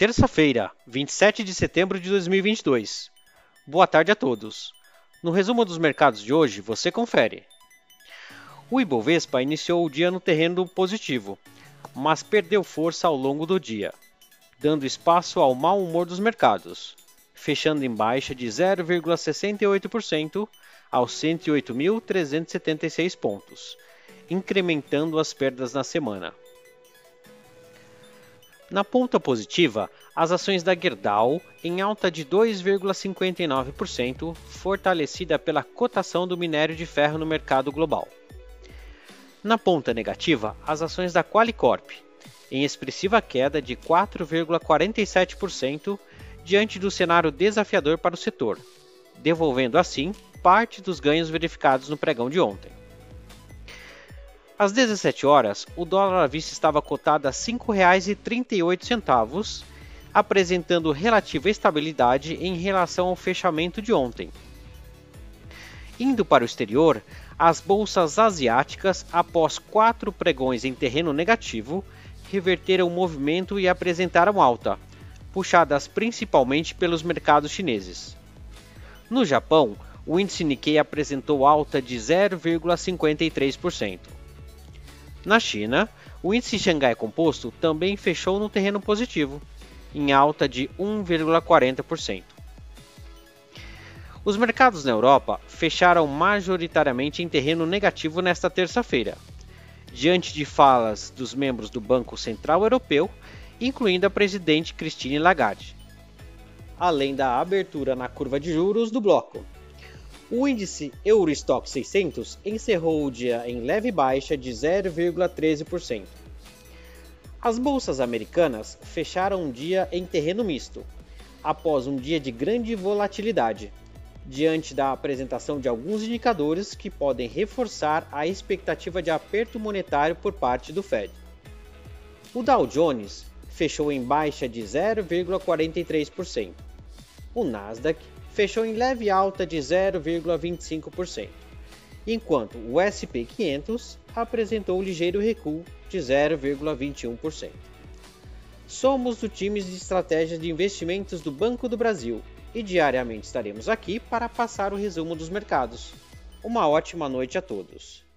Terça-feira, 27 de setembro de 2022. Boa tarde a todos. No resumo dos mercados de hoje, você confere. O Ibovespa iniciou o dia no terreno positivo, mas perdeu força ao longo do dia, dando espaço ao mau humor dos mercados, fechando em baixa de 0,68% aos 108.376 pontos, incrementando as perdas na semana. Na ponta positiva, as ações da Gerdau em alta de 2,59%, fortalecida pela cotação do minério de ferro no mercado global. Na ponta negativa, as ações da Qualicorp, em expressiva queda de 4,47% diante do cenário desafiador para o setor, devolvendo assim parte dos ganhos verificados no pregão de ontem. Às 17 horas, o dólar à vista estava cotado a R$ 5,38, apresentando relativa estabilidade em relação ao fechamento de ontem. Indo para o exterior, as bolsas asiáticas, após quatro pregões em terreno negativo, reverteram o movimento e apresentaram alta, puxadas principalmente pelos mercados chineses. No Japão, o índice Nikkei apresentou alta de 0,53%. Na China, o índice Xangai Composto também fechou no terreno positivo, em alta de 1,40%. Os mercados na Europa fecharam majoritariamente em terreno negativo nesta terça-feira, diante de falas dos membros do Banco Central Europeu, incluindo a presidente Christine Lagarde, além da abertura na curva de juros do bloco. O índice Eurostock 600 encerrou o dia em leve baixa de 0,13%. As bolsas americanas fecharam um dia em terreno misto, após um dia de grande volatilidade, diante da apresentação de alguns indicadores que podem reforçar a expectativa de aperto monetário por parte do Fed. O Dow Jones fechou em baixa de 0,43%. O Nasdaq fechou em leve alta de 0,25%, enquanto o SP 500 apresentou ligeiro recuo de 0,21%. Somos do time de estratégias de investimentos do Banco do Brasil e diariamente estaremos aqui para passar o resumo dos mercados. Uma ótima noite a todos.